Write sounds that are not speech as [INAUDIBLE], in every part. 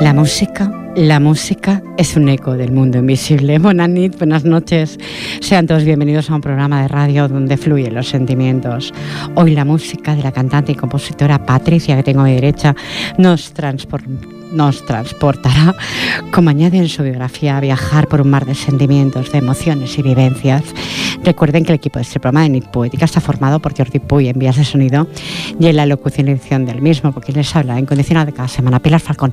La música, la música es un eco del mundo invisible. [LAUGHS] Buenas buenas noches. Sean todos bienvenidos a un programa de radio donde fluyen los sentimientos. Hoy la música de la cantante y compositora Patricia, que tengo a mi derecha, nos transporta nos transportará, como añade en su biografía, a viajar por un mar de sentimientos, de emociones y vivencias. Recuerden que el equipo de este programa de Nit Poética está formado por Jordi Puy en vías de sonido y en la locución y edición del mismo, porque les habla en condicional de cada semana. Pilar Falcón.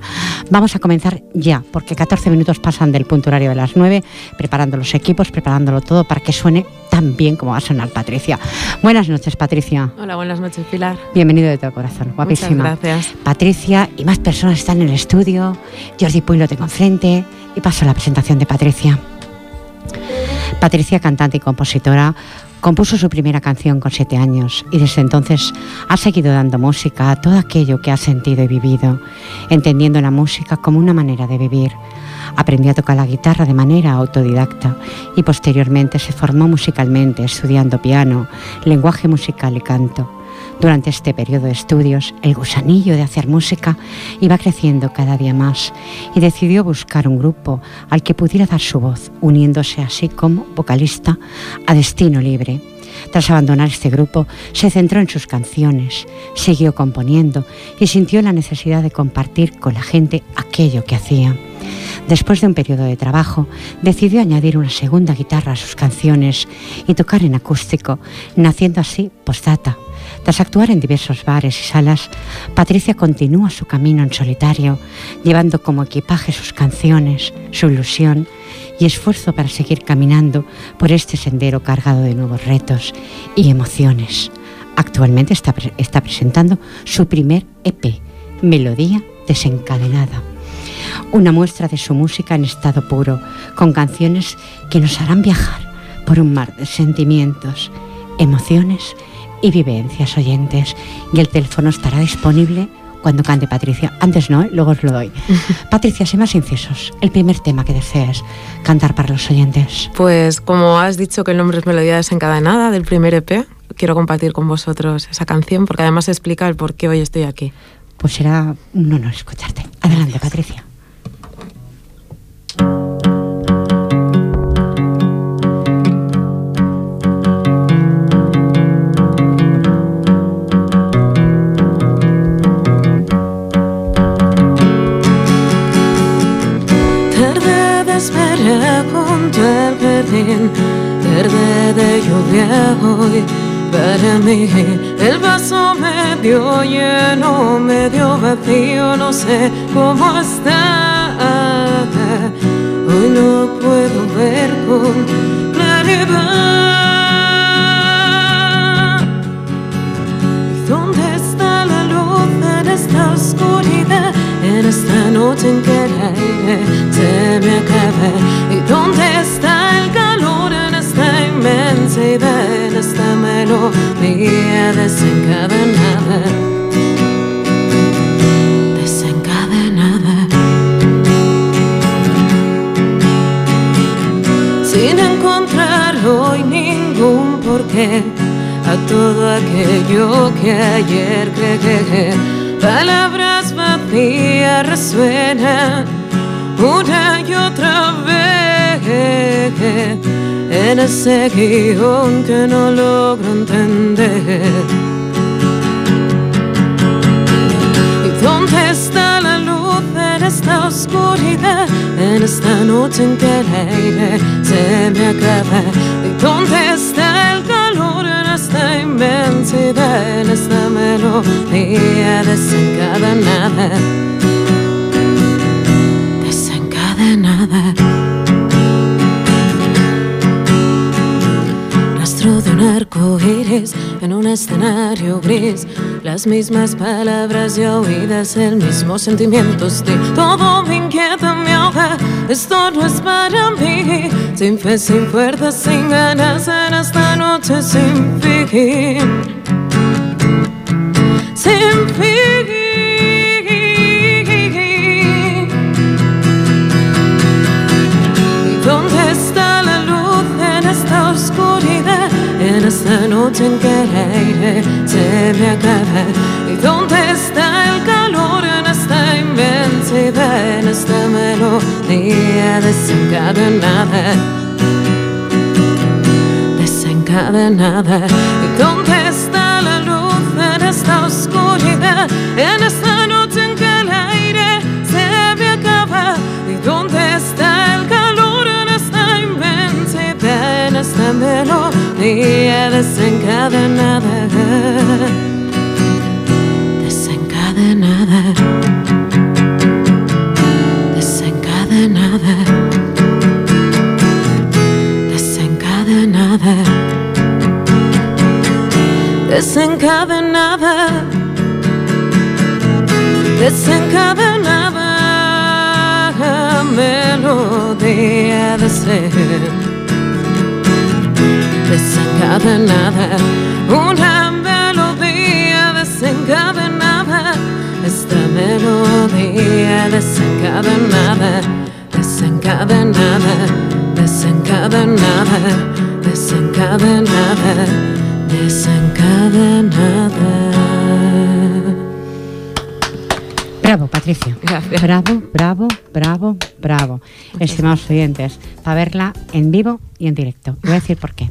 Vamos a comenzar ya, porque 14 minutos pasan del punto horario de las 9, preparando los equipos, preparándolo todo para que suene tan bien como va a sonar Patricia. Buenas noches, Patricia. Hola, buenas noches, Pilar. Bienvenido de todo corazón, guapísima. Muchas gracias. Patricia y más personas están en el estudio. Jordi Puy lo tengo enfrente y paso a la presentación de Patricia. Patricia, cantante y compositora, compuso su primera canción con siete años y desde entonces ha seguido dando música a todo aquello que ha sentido y vivido, entendiendo la música como una manera de vivir. Aprendió a tocar la guitarra de manera autodidacta y posteriormente se formó musicalmente estudiando piano, lenguaje musical y canto. Durante este periodo de estudios, el gusanillo de hacer música iba creciendo cada día más y decidió buscar un grupo al que pudiera dar su voz, uniéndose así como vocalista a Destino Libre. Tras abandonar este grupo, se centró en sus canciones, siguió componiendo y sintió la necesidad de compartir con la gente aquello que hacía. Después de un periodo de trabajo, decidió añadir una segunda guitarra a sus canciones y tocar en acústico, naciendo así Postdata, tras actuar en diversos bares y salas, Patricia continúa su camino en solitario, llevando como equipaje sus canciones, su ilusión y esfuerzo para seguir caminando por este sendero cargado de nuevos retos y emociones. Actualmente está, está presentando su primer EP, Melodía Desencadenada una muestra de su música en estado puro, con canciones que nos harán viajar por un mar de sentimientos, emociones y vivencias oyentes. Y el teléfono estará disponible cuando cante Patricia. Antes no, ¿eh? luego os lo doy. [LAUGHS] Patricia, sé más incisos. El primer tema que deseas cantar para los oyentes. Pues como has dicho que el nombre es Melodía desencadenada del primer EP, quiero compartir con vosotros esa canción porque además explica el por qué hoy estoy aquí. Pues será un honor escucharte. Adelante, Patricia. Verde de lluvia hoy. Para mí el vaso medio lleno, medio vacío, no sé cómo está. Hoy no puedo ver con claridad. En esta noche en que el aire se me acaba. ¿Y dónde está el inmensidad en esta melodía desencadenada. Desencadenada. Sin encontrar hoy ningún porqué a todo aquello que ayer creé. Palabras vacías resuenan una y otra vez en ese guion que no logro entender. ¿Y dónde está la luz en esta oscuridad? En esta noche en que el aire se me acaba. ¿Y dónde está esta inmensidad? En esta melodía desencadenada. Desencadenada. de un arco iris en un escenario gris. Las mismas palabras ya oídas, el mismo sentimiento de todo me inquieta, me ahoga. Esto no es para mí. Sin fe, sin fuerza, sin ganas en esta noche sin fin. Sin fin. En esta noche en que el aire se me acaba. ¿Y dónde está el calor en esta inmensidad? En esta melodía desencadenada. Desencadenada. ¿Y dónde está la luz en esta oscuridad? En esta noche desencadenada. Desencadenada. Desencadenada. Desencadenada. Desencadenada. Desencadenada. Melodía de ser desencadenada, una melodía desencadenada, esta melodía desencadenada, desencadenada, desencadenada, desencadenada, desencadenada. Bravo. Gracias. Bravo, bravo, bravo, bravo. Estimados oyentes, para verla en vivo y en directo. Voy a decir por qué.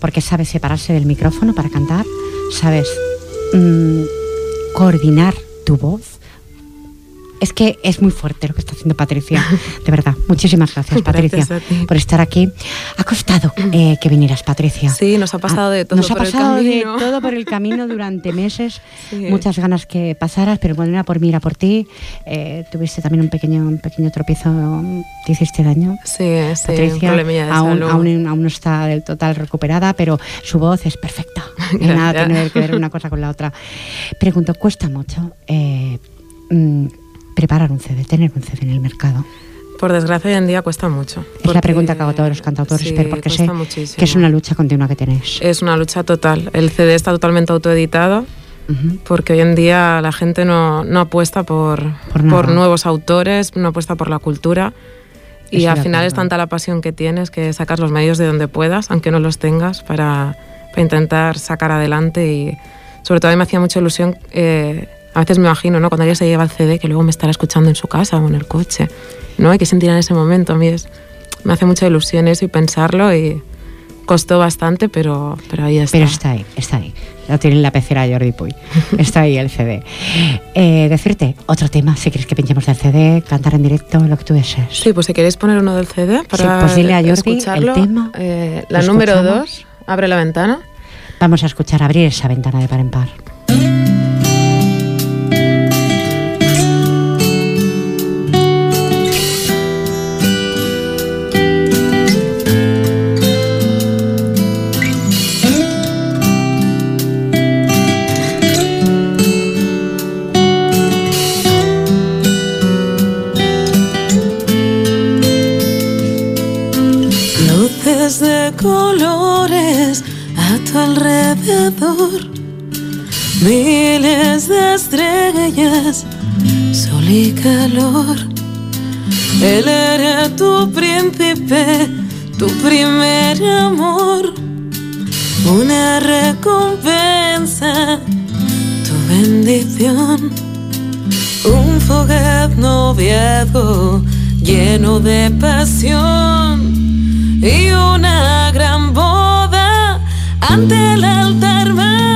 Porque sabe separarse del micrófono para cantar, sabes mm, coordinar tu voz. Es que es muy fuerte lo que está haciendo Patricia, de verdad. Muchísimas gracias, [LAUGHS] Patricia, Gracias por estar aquí. Ha costado [CLEARS THROAT] eh, que vinieras, Patricia. Sí, nos ha pasado de todo Nos ha por el pasado de camino. [LAUGHS] todo por el camino durante meses. Sí. Muchas ganas que pasaras, pero bueno, era por mí, era por ti. Eh, tuviste también un pequeño, un pequeño tropiezo, te hiciste daño. Sí, sí, un Patricia problemilla de aún, aún, aún no está del total recuperada, pero su voz es perfecta. [LAUGHS] Nada tiene que ver una cosa con la otra. Pregunto, ¿cuesta mucho eh, mm, preparar un CD, tener un CD en el mercado? Por desgracia, hoy en día cuesta mucho. Es la pregunta que hago a todos los cantautores, sí, pero porque sé muchísimo. que es una lucha continua que tenéis. Es una lucha total. El CD está totalmente autoeditado Ujú. porque hoy en día la gente no, no apuesta por, Por por nuevos autores, no apuesta por la cultura. Y al final es tanta la pasión que tienes que sacas los medios de donde puedas, aunque no los tengas, para, para intentar sacar adelante. Y sobre todo a mí me hacía mucha ilusión, eh, a veces me imagino, ¿no? cuando alguien se lleva el CD, que luego me estará escuchando en su casa o en el coche, ¿no? Y qué sentirá en ese momento. A mí es, me hace mucha ilusión eso y pensarlo y costó bastante, pero, pero ahí está. Pero está ahí, está ahí. Lo tiene en la pecera Jordi Puy. [LAUGHS] Está ahí el CD. Eh, decirte otro tema, si quieres que pinchemos del CD, cantar en directo, lo que tú desees. Sí, pues si queréis poner uno del CD para Sí, pues dile a Jordi escucharlo. el tema. Eh, la número. 2, Abre la ventana. Vamos a escuchar abrir esa ventana de par en par. Colores a tu alrededor. Miles de estrellas, sol y calor. Él era tu príncipe, tu primer amor. Una recompensa, tu bendición. Un fugaz noviazgo lleno de pasión y una gran boda ante el altar mayor.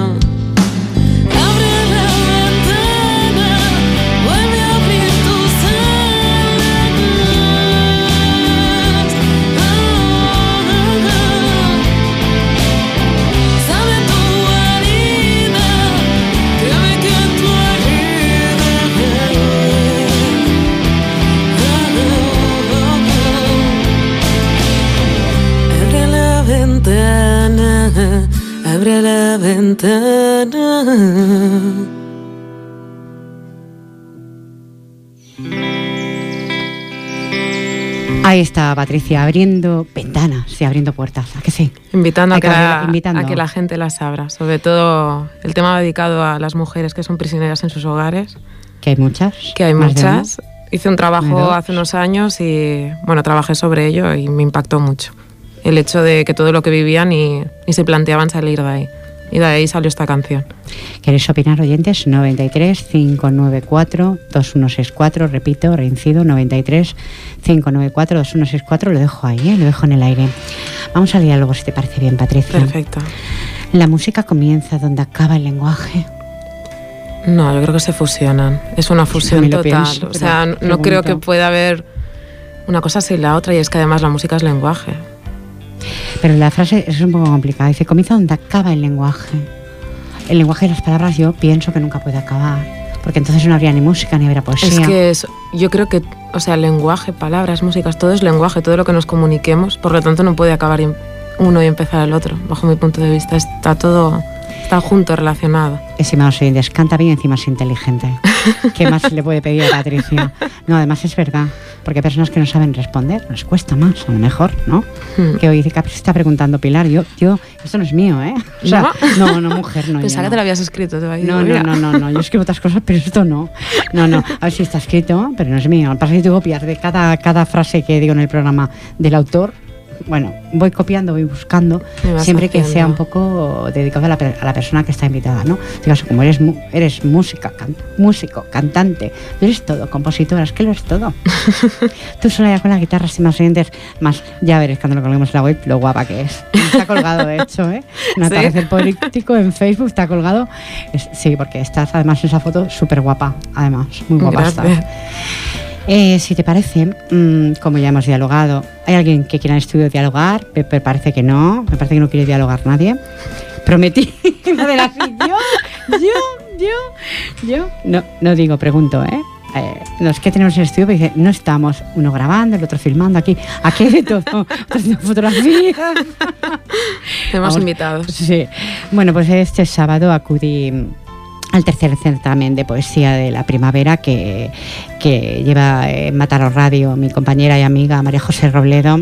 Ahí está Patricia abriendo ventanas y abriendo puertas, ¿a que sí? Invitando, a que, la, a que, la, gente las abra, sobre todo el tema dedicado a las mujeres que son prisioneras en sus hogares. Que hay muchas. Que hay muchas. Hice un trabajo hace unos años y bueno, trabajé sobre ello y me impactó mucho. El hecho de que todo lo que vivían ni, ni se planteaban salir de ahí. Y de ahí salió esta canción. ¿Queréis opinar, oyentes? 93 594 2164, repito, reincido, 93 594 2164, lo dejo ahí, ¿eh? lo dejo en el aire. Vamos al diálogo, si te parece bien, Patricia. Perfecto. ¿La música comienza donde acaba el lenguaje? No, yo creo que se fusionan. Es una fusión total. o sea, no creo que pueda haber una cosa sin la otra y es que además la música es lenguaje. Pero la frase es un poco complicada. Dice, comienza donde acaba el lenguaje. El lenguaje de las palabras yo pienso que nunca puede acabar. Porque entonces no habría ni música ni habría poesía. Es que yo creo que, o sea, lenguaje, palabras, músicas, todo es lenguaje, todo lo que nos comuniquemos. Por lo tanto, no puede acabar uno y empezar el otro. Bajo mi punto de vista, está todo Está junto, relacionado. Estimados oyentes, canta bien encima es inteligente. [LAUGHS] ¿Qué más se le puede pedir a Patricia? No, además es verdad, porque hay personas que no saben responder, les cuesta más, a lo mejor, ¿no? Hmm. Que hoy dice, ¿qué se está preguntando Pilar? Yo, yo, esto no es mío, ¿eh? O sea, ¿No? no, mujer, no. Pensaba que te lo habías escrito, te va a no, no, no, no, no, yo escribo otras cosas, pero esto no. No, no, a ver si está escrito, pero no es mío. Pasa que tú copias de cada, cada frase que digo en el programa del autor, bueno, voy copiando, voy buscando, siempre que sea un poco dedicado a la, persona que está invitada, ¿no? Digas, como eres, eres música, músico, cantante, eres todo, compositora, es que lo es todo. [LAUGHS] Tú sola ya con la guitarra, sin más oyentes, más, ya veréis cuando lo colguemos en la web, lo guapa que es. Está colgado, de hecho, ¿eh? Un [LAUGHS] atardecer político en Facebook está colgado. sí, porque estás además en esa foto súper guapa, además, muy guapa estás. Eh, si te parece, mm, como ya hemos dialogado, ¿hay alguien que quiera en estudio dialogar? Me, parece que no, me parece que no quiere dialogar nadie. Prometí [LAUGHS] de las yo, yo, yo, yo, no, no digo, pregunto, ¿eh? eh los que tenemos en el estudio, dice, no estamos uno grabando, el otro filmando aquí, aquí de todo, [LAUGHS] haciendo fotografías. Hemos invitado. Sí. Bueno, pues este sábado acudí al tercer certamen de poesía de la primavera que, que lleva en Mataro Radio mi compañera y amiga María José Robledo,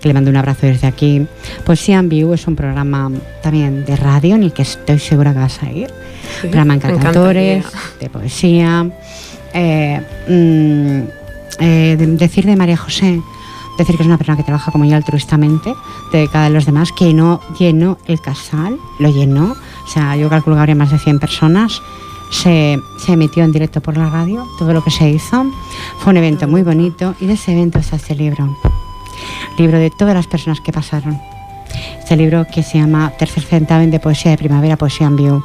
que le mando un abrazo desde aquí. Poesía en View es un programa también de radio en el que estoy segura que vas a ir. Sí, programa en me cantautores, de poesía. Eh, mm, eh, de- decir de María José, decir que es una persona que trabaja como yo altruistamente, dedicada a los demás, que no llenó el casal, lo llenó. O sea, yo calculo que habría más de 100 personas. Se, se emitió en directo por la radio, todo lo que se hizo. Fue un evento muy bonito y de ese evento está este libro. Libro de todas las personas que pasaron. Este libro que se llama Tercer Certamen de Poesía de Primavera, Poesía en View,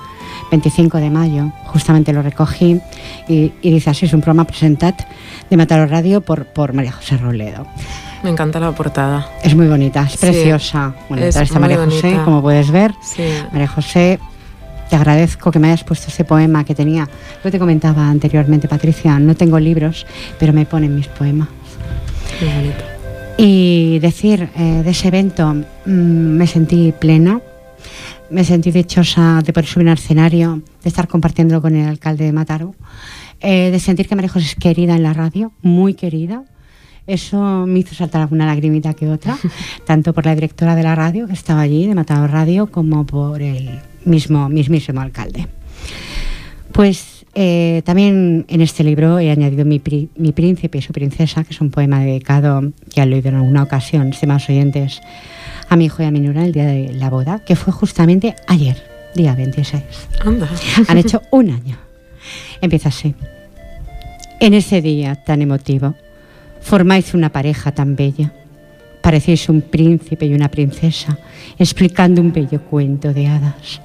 25 de mayo, justamente lo recogí y, y dice así, es un programa presentat de Mataro Radio por, por María José Robledo. Me encanta la portada. Es muy bonita, es Sí, preciosa. Bueno, es está María José, bonita. como puedes ver. Sí. María José, te agradezco que me hayas puesto ese poema que tenía. Yo te comentaba anteriormente, Patricia, no tengo libros, pero me ponen mis poemas. Muy bonito. Y decir eh, de ese evento, mm, me sentí plena, me sentí dichosa de poder subir al escenario, de estar compartiéndolo con el alcalde de Mataró, eh, de sentir que María José es querida en la radio, muy querida. Eso me hizo saltar alguna lagrimita que otra, [LAUGHS] tanto por la directora de la radio que estaba allí, de Mataró Radio, como por el mismo, mismísimo alcalde. Pues eh, también en este libro he añadido mi, pri- mi príncipe y su princesa, que es un poema dedicado, que han leído en alguna ocasión, estimados oyentes, a mi hijo y a mi nura el día de la boda, que fue justamente ayer, día 26. Anda. Han hecho [LAUGHS] un año. Empieza así. En ese día tan emotivo, formáis una pareja tan bella. Parecéis un príncipe y una princesa, explicando un bello cuento de hadas.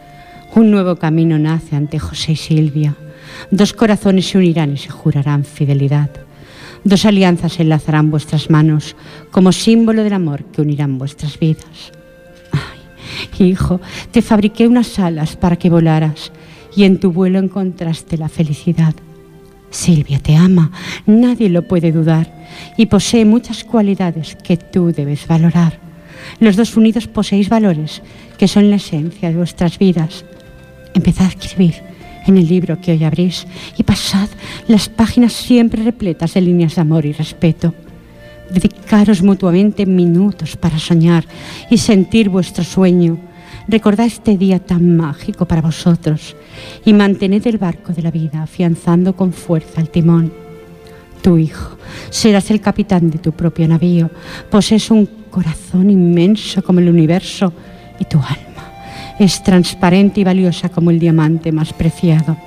Un nuevo camino nace ante José y Silvia. Dos corazones se unirán y se jurarán fidelidad. Dos alianzas enlazarán vuestras manos como símbolo del amor que unirán vuestras vidas. Ay, hijo, te fabriqué unas alas para que volaras y en tu vuelo encontraste la felicidad. Silvia te ama, nadie lo puede dudar, y posee muchas cualidades que tú debes valorar. Los dos unidos poseéis valores que son la esencia de vuestras vidas. Empezad a escribir en el libro que hoy abrís y pasad las páginas siempre repletas de líneas de amor y respeto. Dedicaros mutuamente minutos para soñar y sentir vuestro sueño. Recordad este día tan mágico para vosotros y mantened el barco de la vida afianzando con fuerza el timón. Tu hijo serás el capitán de tu propio navío. Posees un corazón inmenso como el universo y tu alma es transparente y valiosa como el diamante más preciado.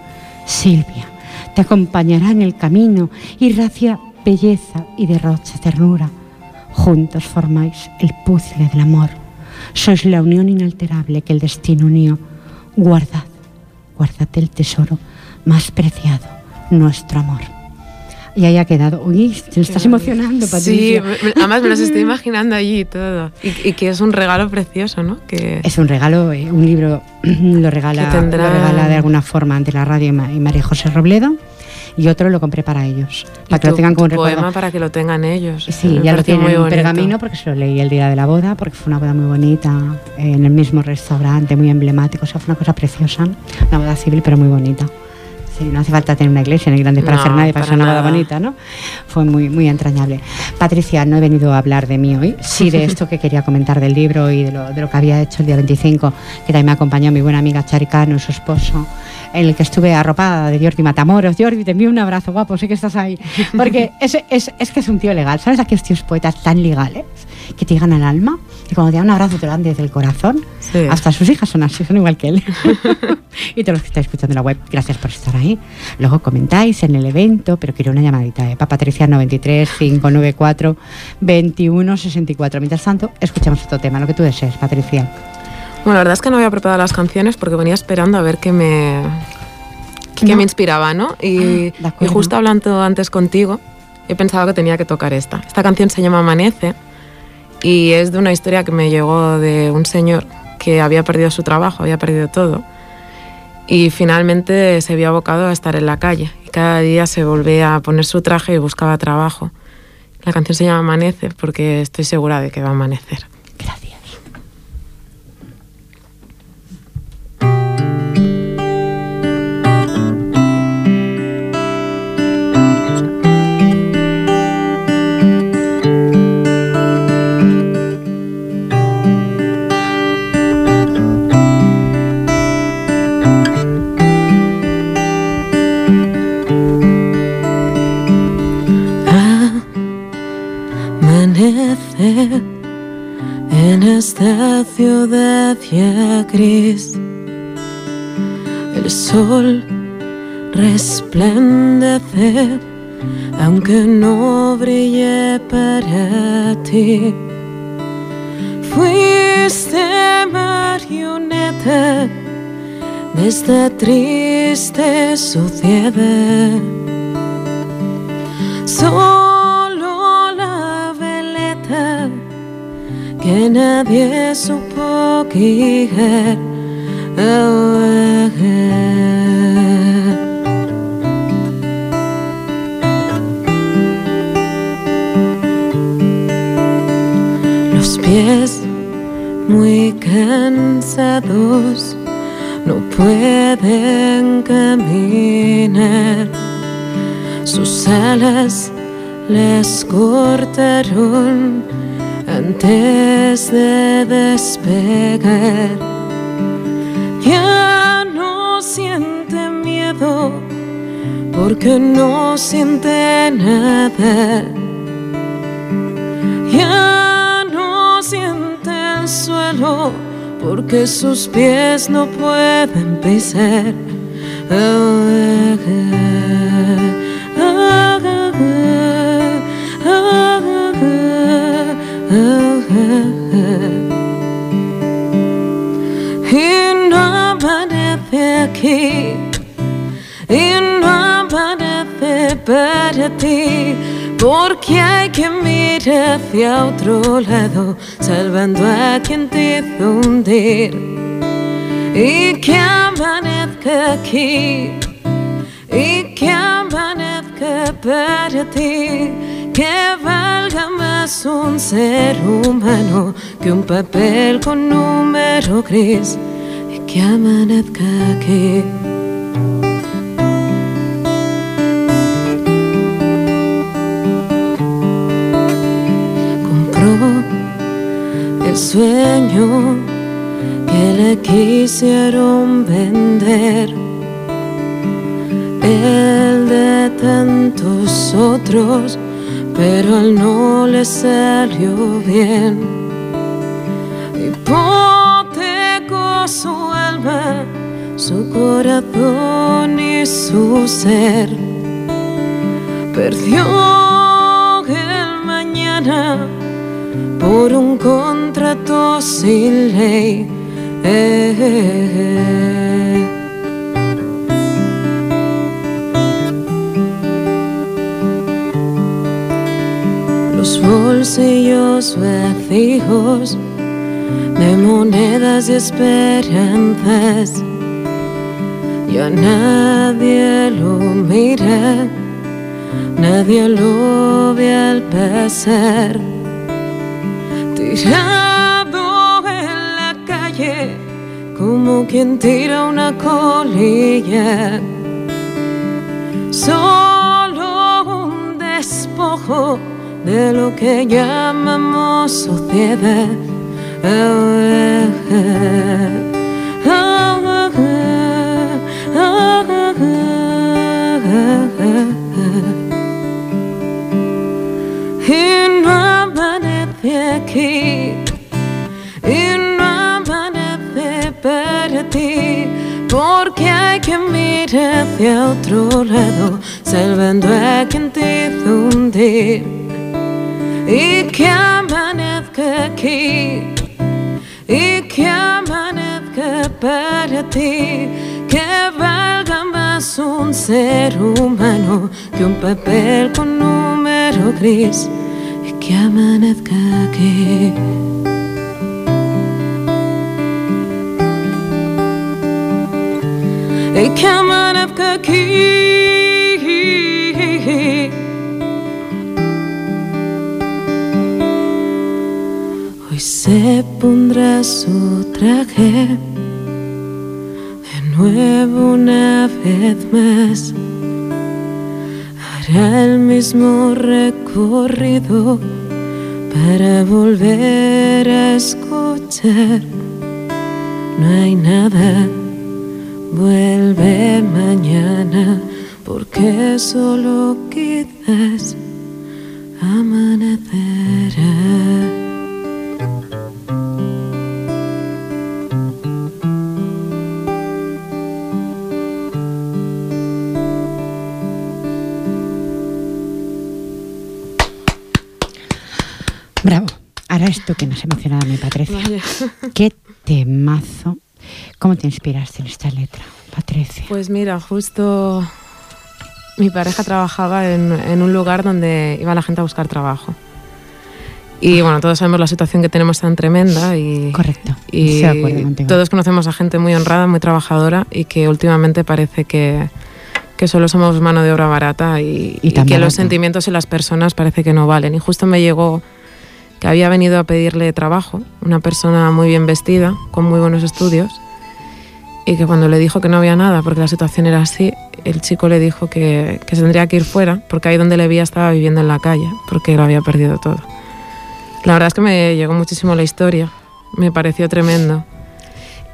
Silvia te acompañará en el camino, irracia belleza y derrocha ternura. Juntos formáis el puzzle del amor. Sois la unión inalterable que el destino unió. Guardad, guardad el tesoro más preciado, nuestro amor. Y ahí ha quedado. Uy, te estás emocionando, Sí, Patricia. me- además me los estoy [LAUGHS] imaginando allí y todo. Y, y que es un regalo precioso, ¿no? Que Es un regalo, eh, un libro [CLEARS THROAT] lo regala, tendrá- lo regala de alguna forma ante la radio y Ma- y María José Robledo y otro lo compré para ellos, para que y lo tu- tengan como tu recuerdo. poema para que lo tengan ellos. Sí, ya lo tienen en pergamino porque se lo leí el día de la boda, porque fue una boda muy bonita, en el mismo restaurante, muy emblemático, o sea, fue una cosa preciosa, una boda civil pero muy bonita. Sí, no hace falta tener una iglesia ni grande para No, hacer nadie, para ser una boda bonita, ¿no? Fue muy, muy entrañable. Patricia, no he venido a hablar de mí hoy, sí de [LAUGHS] esto que quería comentar del libro y de lo, de lo que había hecho el día 25, que también me acompañó mi buena amiga Charicano y su esposo, en el que estuve arropada de Jordi Matamoros. Jordi, te envío un abrazo, guapo, sé que estás ahí. Porque [LAUGHS] es, es, es que es un tío legal. ¿Sabes aquellos tíos poetas tan legales que te llegan al alma? Y cuando te dan un abrazo te lo dan desde el corazón. Sí. Hasta sus hijas son así, son igual que él. [LAUGHS] y todos los que estáis escuchando en la web, gracias por estar ahí. Luego comentáis en el evento, pero quiero una llamadita, ¿eh? Para Patricia 93 594 21 64. Mientras tanto, escuchamos otro tema, lo que tú desees, Patricia. Bueno, la verdad es que no había preparado las canciones porque venía esperando a ver qué me, qué No. me inspiraba, ¿no? Y, Ah, y justo hablando antes contigo, he pensado que tenía que tocar esta. Esta canción se llama Amanece y es de una historia que me llegó de un señor que había perdido su trabajo, había perdido todo y finalmente se vio abocado a estar en la calle y cada día se volvía a poner su traje y buscaba trabajo. La canción se llama Amanece porque estoy segura de que va a amanecer. Gracias. El sol resplandece, aunque no brille para ti. Fuiste marioneta de esta triste sociedad. Que nadie supo guiar. Los pies muy cansados no pueden caminar. Sus alas les cortaron antes de despegar. Ya no siente miedo porque no siente nada. Ya no siente el suelo porque sus pies no pueden pisar. Y no aparece aquí, y no aparece para ti. Porque hay que mirar hacia otro lado, salvando a quien te hizo hundir. Y que amanezca aquí, y que amanezca para ti, que valga más un ser humano que un papel con número gris. Y que amanezca aquí. el sueño que le quisieron vender, el de tantos otros, pero él no le salió bien. Hipotecó su alma, su corazón y su ser. Perdió el mañana por un contrato sin ley. Los bolsillos vacíos de monedas y esperanzas. Ya nadie lo mira, nadie lo ve al pasar tirado en la calle como quien tira una colilla. Solo un despojo de lo que llamamos sociedad. Y no amanece aquí y no amanece para ti porque hay que mirar hacia otro lado salvando a quien te hundir y que amanezca aquí y que amanezca para ti que valga más un ser humano que un papel con número gris y que amanezca aquí. Y que amanezca aquí. Se pondrá su traje de nuevo una vez más. Hará el mismo recorrido para volver a escuchar. No hay nada, vuelve mañana porque solo quizás Bravo. Esto que nos ha mencionado mi Patricia. [LAUGHS] Qué temazo. ¿Cómo te inspiraste en esta letra, Patricia? Pues mira, justo mi pareja trabajaba en, un lugar donde iba la gente a buscar trabajo. Y bueno, todos sabemos la situación que tenemos tan tremenda y, Correcto. y todos conocemos a gente muy honrada, muy trabajadora y que últimamente parece que, que solo somos mano de obra barata y, y que los sentimientos y las personas parece que no valen. Y justo me llegó que había venido a pedirle trabajo, una persona muy bien vestida, con muy buenos estudios, y que cuando le dijo que no había nada porque la situación era así, el chico le dijo que, que se tendría que ir fuera porque ahí donde le veía estaba viviendo en la calle porque lo había perdido todo. La verdad es que me llegó muchísimo la historia, me pareció tremendo.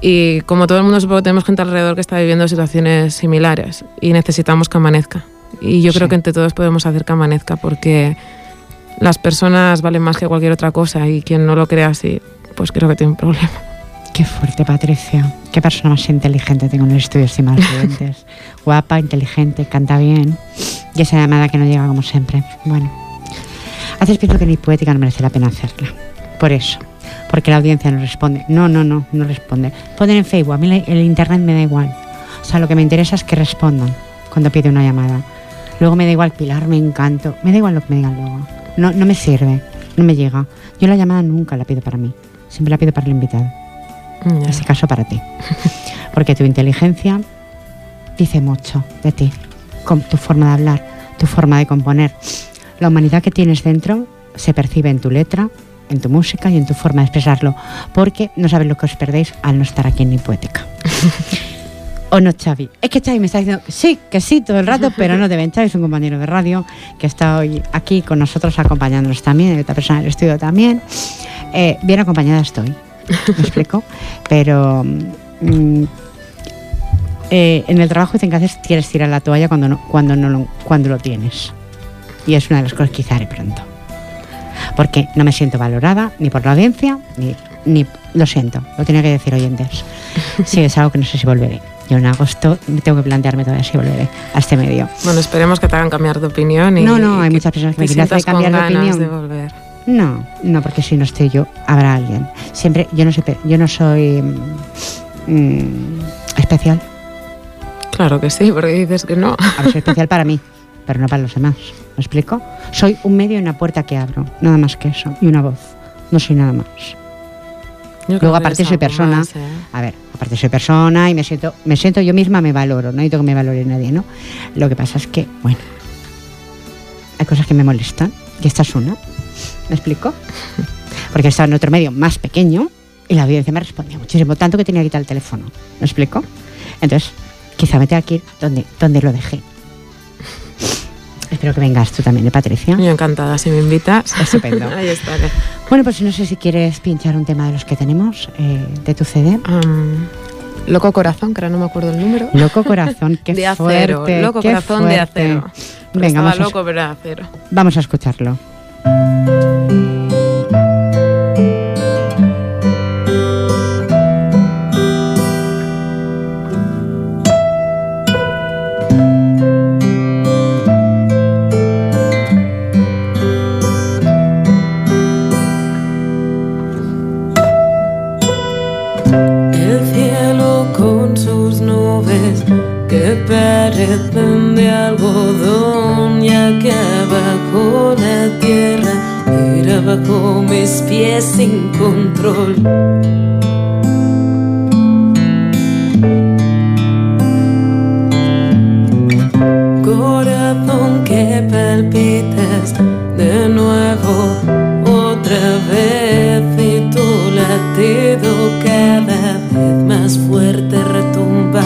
Y como todo el mundo supongo tenemos gente alrededor que está viviendo situaciones similares y necesitamos que amanezca. Y yo creo que entre todos podemos hacer que amanezca porque las personas valen más que cualquier otra cosa y quien no lo crea así, pues creo que tiene un problema. Qué fuerte, Patricia. Qué persona más inteligente tengo en el estudio, más estudiantes. [LAUGHS] Guapa, inteligente, canta bien. Y esa llamada que no llega como siempre. Bueno, haces pienso que ni poética no merece la pena hacerla. Por eso. Porque la audiencia no responde. No, no, no, no responde. Ponen en Facebook. A mí el internet me da igual. O sea, lo que me interesa es que respondan cuando pide una llamada. Luego me da igual Pilar, me encanto. Me da igual lo que me digan luego. No, no me sirve, no me llega. Yo la llamada nunca la pido para mí, siempre la pido para el invitado. En este caso para ti. [LAUGHS] Porque tu inteligencia dice mucho de ti, con tu forma de hablar, tu forma de componer. La humanidad que tienes dentro se percibe en tu letra, en tu música y en tu forma de expresarlo, porque no sabes lo que os perdéis al no estar aquí en Ni Poética. [LAUGHS] ¿O no, Xavi? Es que Xavi me está diciendo sí, que sí, todo el rato, [LAUGHS] pero no deben. Xavi es un compañero de radio que está hoy aquí con nosotros acompañándonos también, hay otra persona del estudio también. Eh, bien acompañada estoy, ¿me explico? [LAUGHS] Pero mm, eh, en el trabajo dicen que haces quieres tirar la toalla cuando, no, cuando, no lo, cuando lo tienes. Y es una de las cosas que quizá haré pronto. Porque no me siento valorada ni por la audiencia, ni, ni lo siento, lo tenía que decir oyentes. [LAUGHS] Sí, es algo que no sé si volveré. Yo en agosto tengo que plantearme todavía si volveré a este medio. Bueno, esperemos que te hagan cambiar de opinión. Y, no, no, hay muchas personas que me quieren hacer cambiar de opinión. No, no, porque si no estoy yo, habrá alguien. Siempre, yo no, sé, yo no soy mm, especial. Claro que sí, porque dices que no. soy especial para mí, pero no para los demás. ¿Me explico? Soy un medio y una puerta que abro, nada más que eso, y una voz. No soy nada más. Luego aparte soy persona, ¿eh? a ver, aparte soy persona y me siento, me siento yo misma, me valoro, no necesito que me valore nadie, ¿no? Lo que pasa es que, bueno, hay cosas que me molestan, y esta es una, ¿me explico? [LAUGHS] Porque estaba en otro medio más pequeño y la audiencia me respondía muchísimo, tanto que tenía que quitar el teléfono, ¿me explico? Entonces, quizá me tenga que ir donde, donde lo dejé. Espero que vengas tú también, ¿eh, Patricia? Yo encantada, si me invitas. Estupendo. [LAUGHS] Ahí estaré. Bueno, pues no sé si quieres pinchar un tema de los que tenemos eh, de tu CD. Loco Corazón, que ahora no me acuerdo el número. Loco [LAUGHS] Corazón, qué de acero. Loco Corazón de acero. Venga, vamos loco, pero acero. Vamos a escucharlo. Bajo mis pies sin control. Corazón que palpitas de nuevo otra vez y tu latido cada vez más fuerte retumba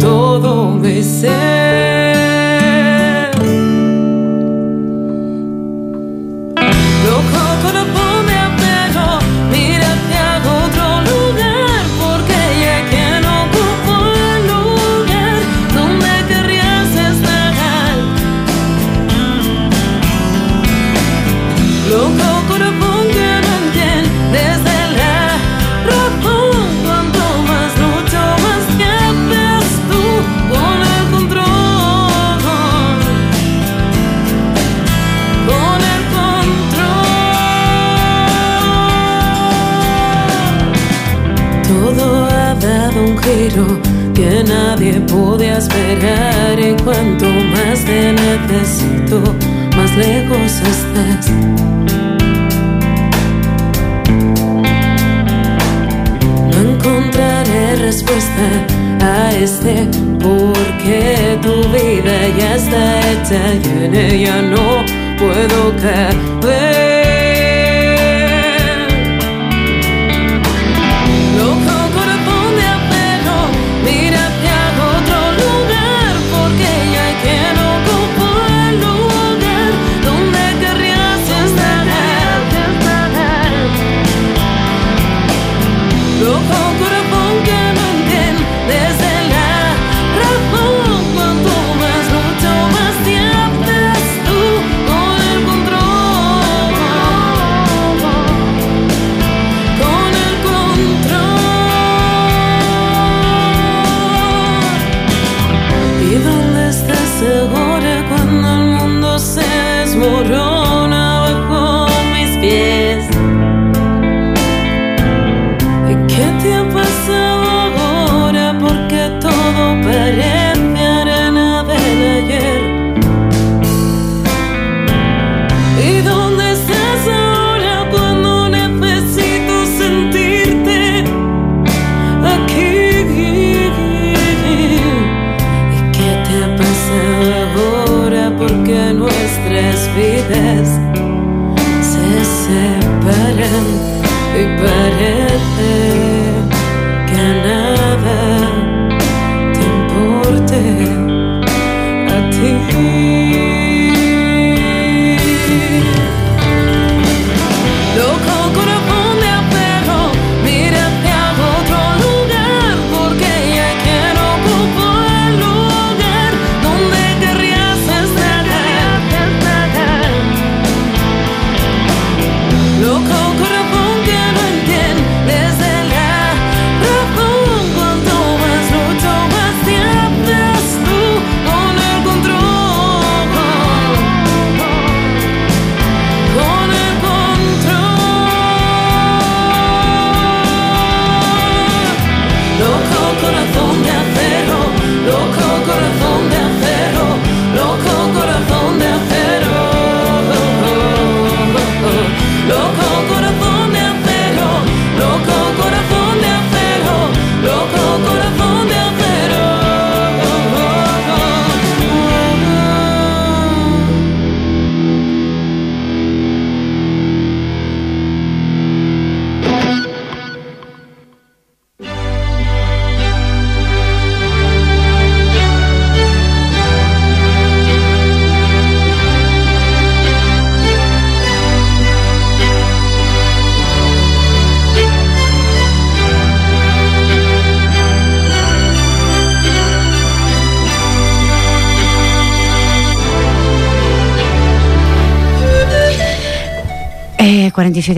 todo me ser.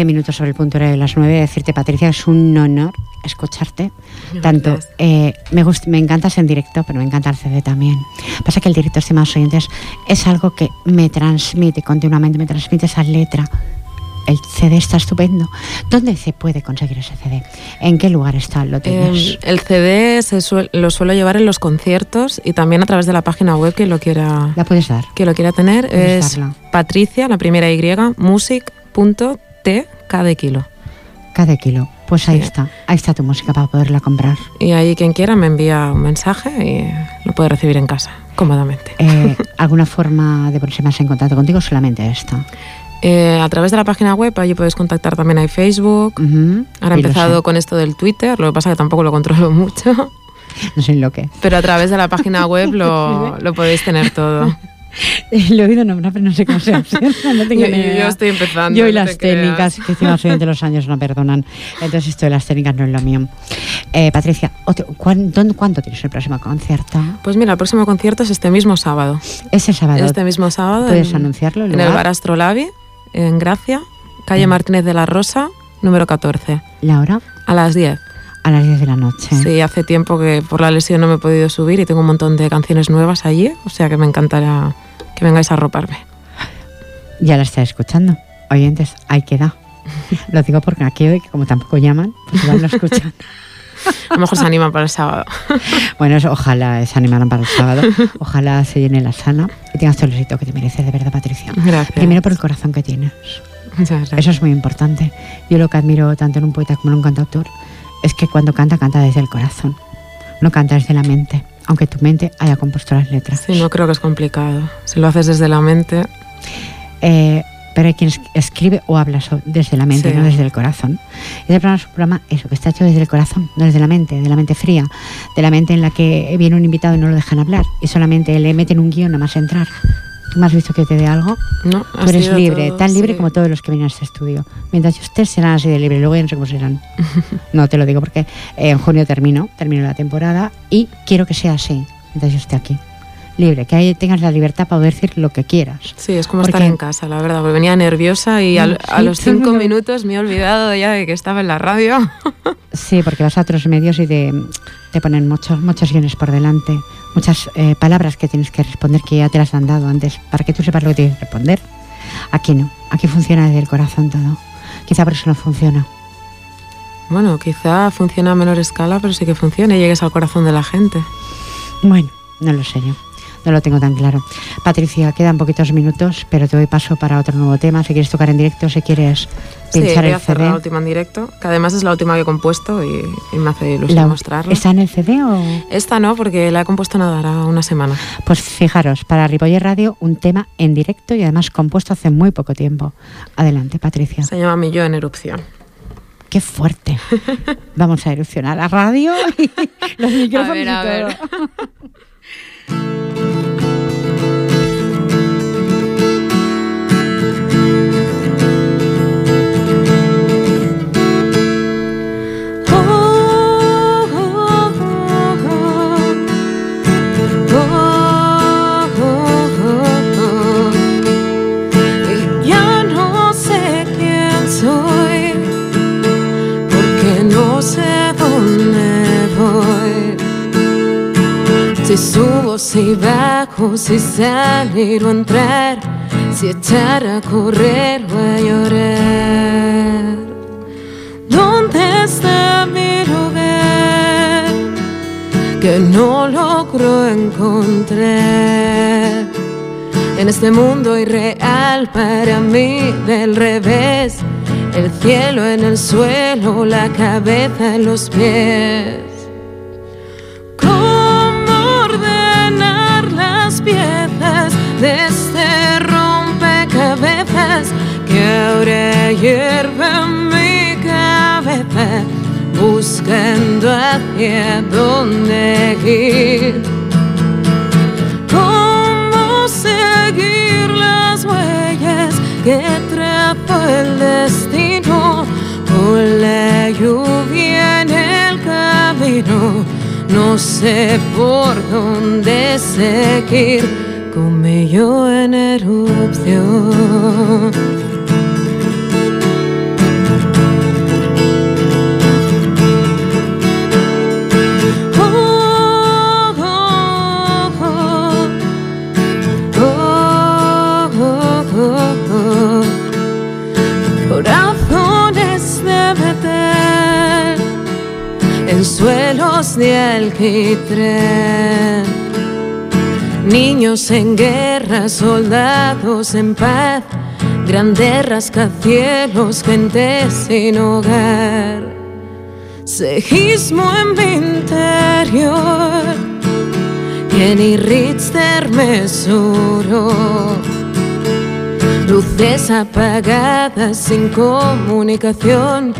Minutos sobre el punto de las 9. Decirte, Patricia, es un honor escucharte. Tanto, eh, me, me encantas en directo, pero me encanta el CD también. Pasa que el directo, estimados oyentes, es algo que me transmite continuamente, me transmite esa letra. El CD está estupendo. ¿Dónde se puede conseguir ese CD? ¿En qué lugar está? ¿Lo tienes? el CD lo suelo llevar en los conciertos y también a través de la página web que lo quiera. La puedes dar. Que lo quiera tener. Es Patricia, la primera Y, music.tv T cada kilo. Cada kilo. Pues ahí está, ahí está tu música para poderla comprar. Y ahí quien quiera me envía un mensaje y lo puede recibir en casa, cómodamente. Eh, ¿Alguna forma de ponerse más en contacto contigo solamente esta? Eh, a través de la página web, allí puedes contactar también hay Facebook. Ahora he empezado con esto del Twitter, lo que pasa es que tampoco lo controlo [LAUGHS] mucho. No sé lo que. Pero a través de la página [LAUGHS] web lo, lo podéis tener todo. [LAUGHS] Lo he oído nombrar, pero no sé cómo se [LAUGHS] hace. No tengo yo, yo, estoy empezando. Yo y las técnicas, que encima de los años no perdonan. Entonces esto de las técnicas no es lo mío. Eh, Patricia, ¿cuánto, ¿cuánto, tienes el próximo concierto? Pues mira, el próximo concierto es este mismo sábado. Ese sábado. Este mismo sábado. ¿Puedes anunciarlo? En el Bar Astrolabi, en Gracia, calle Martínez de la Rosa, número 14. ¿La hora? A las 10 a las 10 de la noche. Sí, hace tiempo que por la lesión no me he podido subir y tengo un montón de canciones nuevas allí, o sea que me encantará que vengáis a roparme. Ya la está escuchando. Oyentes, ahí queda. [LAUGHS] Lo digo porque aquí hoy, como tampoco llaman, pues van a escuchar. [LAUGHS] A lo mejor se animan para el sábado. [LAUGHS] Bueno, ojalá se animaran para el sábado. Ojalá se llene la sala y tengas todo el éxito que te mereces, de verdad, Patricia. Gracias. Primero por el corazón que tienes. Eso es muy importante. Yo lo que admiro tanto en un poeta como en un cantautor es que cuando canta, canta desde el corazón. No canta desde la mente, aunque tu mente haya compuesto las letras. Sí, no creo que es complicado. Si lo haces desde la mente. Eh, pero hay quien escribe o habla desde la mente, no desde el corazón. Este programa es un programa eso, que está hecho desde el corazón, no desde la mente, de la mente fría, de la mente en la que viene un invitado y no lo dejan hablar y solamente le meten un guion nada más entrar. ¿Tú me has visto que te dé algo? No, Tú eres libre, tan libre como todos los que vienen a este estudio. Mientras ustedes serán así de libre, luego ya no sé cómo serán. no, te lo digo porque en junio termino, termino la temporada y quiero que sea así, mientras yo esté aquí libre, que ahí tengas la libertad para poder decir lo que quieras. Sí, es como estar en casa, la verdad, porque venía nerviosa y [LAUGHS] a los cinco [LAUGHS] minutos me he olvidado ya de que estaba en la radio. [LAUGHS] sí, porque vas a otros medios y te, te ponen muchos, muchos guiones por delante, muchas eh, palabras que tienes que responder que ya te las han dado antes, para que tú sepas lo que tienes que responder. Aquí no, aquí funciona desde el corazón todo. Quizá por eso no funciona. Bueno, quizá funciona a menor escala, pero sí que funciona y llegues al corazón de la gente. Bueno, no lo sé yo no lo tengo tan claro. Patricia, quedan poquitos minutos, pero te doy paso para otro nuevo tema. Si quieres tocar en directo, si quieres pinchar sí, voy a hacer la última en directo, que además es la última que he compuesto y, me hace ilusión mostrarla. ¿Está en el CD o...? Esta no, porque la he compuesto nada, hará una semana. Pues fijaros, para Ripoller Radio, un tema en directo y además compuesto hace muy poco tiempo. Adelante, Patricia. Se llama Mi Yo en Erupción. ¡Qué fuerte! [LAUGHS] Vamos a erupcionar la radio y [LAUGHS] los micrófonos a ver, a [LAUGHS] Si subo, si bajo, si salir o entrar, si echar a correr o a llorar. ¿Dónde está mi lugar que no logro encontrar? En este mundo irreal para mí del revés, el cielo en el suelo, la cabeza en los pies. De este rompecabezas que ahora hierve en mi cabeza, buscando hacia dónde ir. ¿Cómo seguir las huellas que trazó el destino con la lluvia en el camino? no sé por dónde seguir con mi yo en erupción. suelos de alquitrán. Niños en guerra, soldados en paz, grandes rascacielos, gente sin hogar. Sejismo en mi interior, que ni Richter me Luces apagadas sin comunicación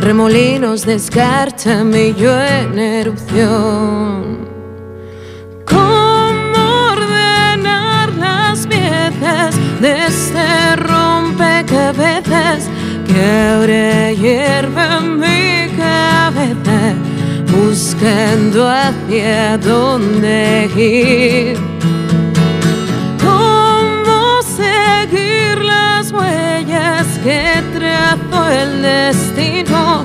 remolinos de escarcha me yo en erupción. De este rompecabezas que ahora hierve en mi cabeza, buscando hacia dónde ir? ¿Cómo seguir las huellas que trazó el destino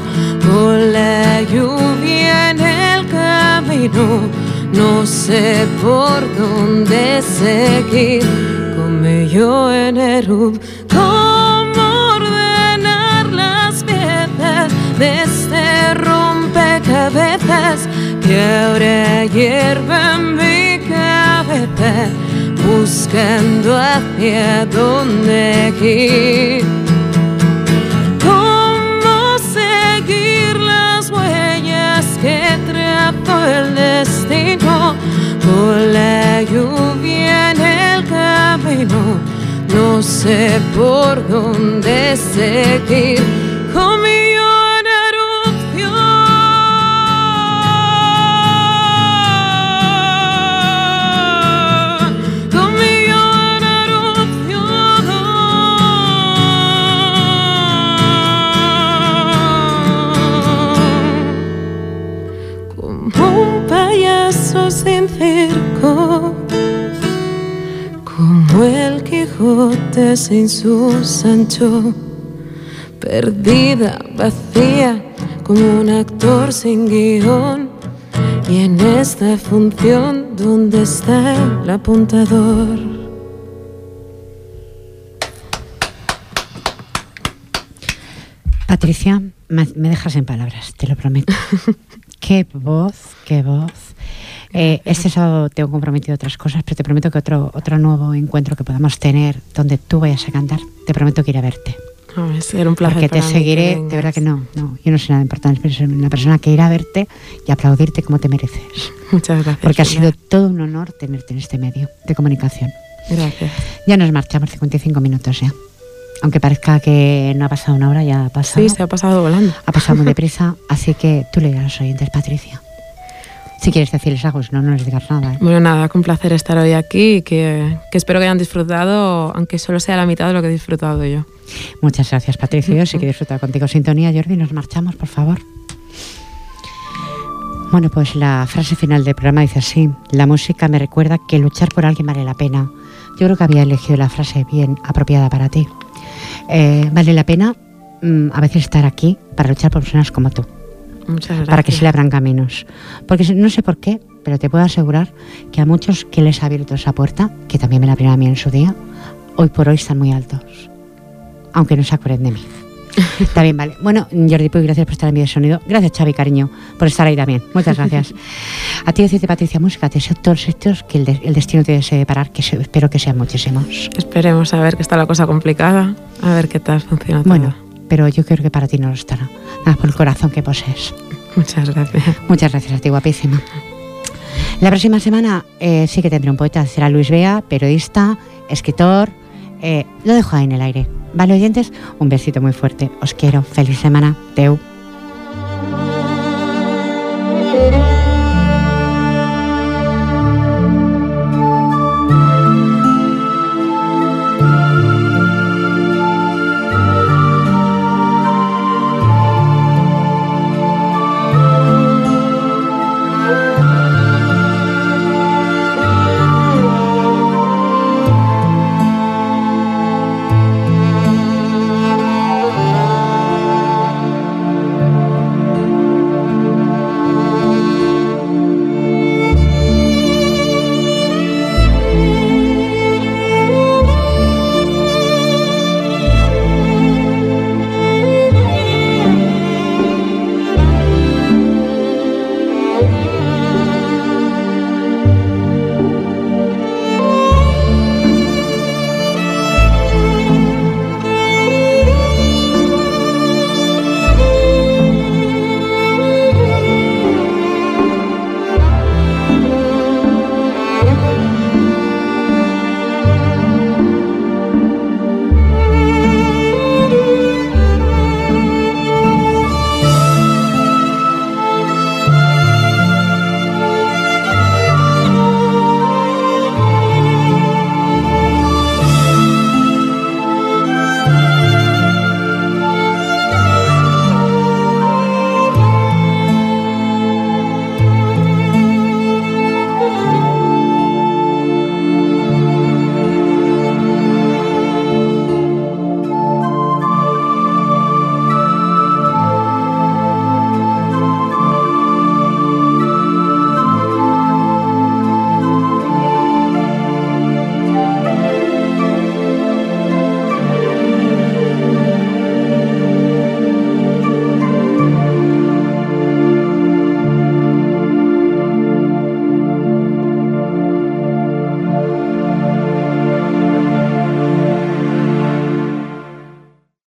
con la lluvia en el camino. No sé por dónde seguir mi yo en erupción. ¿Cómo ordenar las piezas de este rompecabezas? que ahora hierve en mi cabeza buscando hacia dónde ir. ¿Cómo seguir las huellas que trazó el destino con la lluvia en el camino? No sé por dónde seguir como el Quijote sin su Sancho, perdida, vacía, como un actor sin guion. Y en esta función, ¿dónde está el apuntador? Patricia, me dejas en palabras, te lo prometo. [LAUGHS] qué voz, qué voz. Eh, este sábado tengo comprometido otras cosas, pero te prometo que otro, otro nuevo encuentro que podamos tener donde tú vayas a cantar, te prometo que iré a verte. ser un placer. Porque te seguiré, de verdad que no, no, yo no sé nada importante, pero soy una persona que irá a verte y aplaudirte como te mereces. Muchas gracias. Porque ha sido todo un honor tenerte en este medio de comunicación. Gracias. Ya nos marchamos 55 minutos ya. Aunque parezca que no ha pasado una hora, ya ha pasado. Sí, se ha pasado volando. Ha pasado muy [LAUGHS] deprisa, así que tú le dirás a los oyentes, Patricia. Si quieres decirles algo, si no, no les digas nada. ¿eh? Bueno, nada, con placer estar hoy aquí y que, espero que hayan disfrutado, aunque solo sea la mitad de lo que he disfrutado yo. Muchas gracias, Patricia. Yo sí [LAUGHS] que he disfrutado contigo. Sintonía, Jordi, nos marchamos, por favor. Bueno, pues la frase final del programa dice así, la música me recuerda que luchar por alguien vale la pena. Yo creo que había elegido la frase bien apropiada para ti. Eh, vale la pena mm, a veces estar aquí para luchar por personas como tú. Para que se le abran caminos. Porque no sé por qué, pero te puedo asegurar que a muchos que les ha abierto esa puerta, que también me la abrieron a mí en su día, hoy por hoy están muy altos. Aunque no se acuerden de mí. [LAUGHS] Está bien, vale. Bueno, Jordi Puy, gracias por estar en mi de sonido. Gracias, Xavi, cariño, por estar ahí también. Muchas gracias. [LAUGHS] A ti decirte, Patricia Música, te deseo todos los éxitos que el, destino te desee parar, que espero que sean muchísimos. Esperemos a ver que está la cosa complicada, a ver qué tal funciona Bueno, pero yo creo que para ti no lo estará. Nada por el corazón que posees. Muchas gracias. Muchas gracias a ti, guapísima. La próxima semana eh, sí que tendré un poeta, será Luis Bea, periodista, escritor. Eh, lo dejo ahí en el aire. ¿Vale, oyentes? Un besito muy fuerte. Os quiero. Feliz semana. Teu.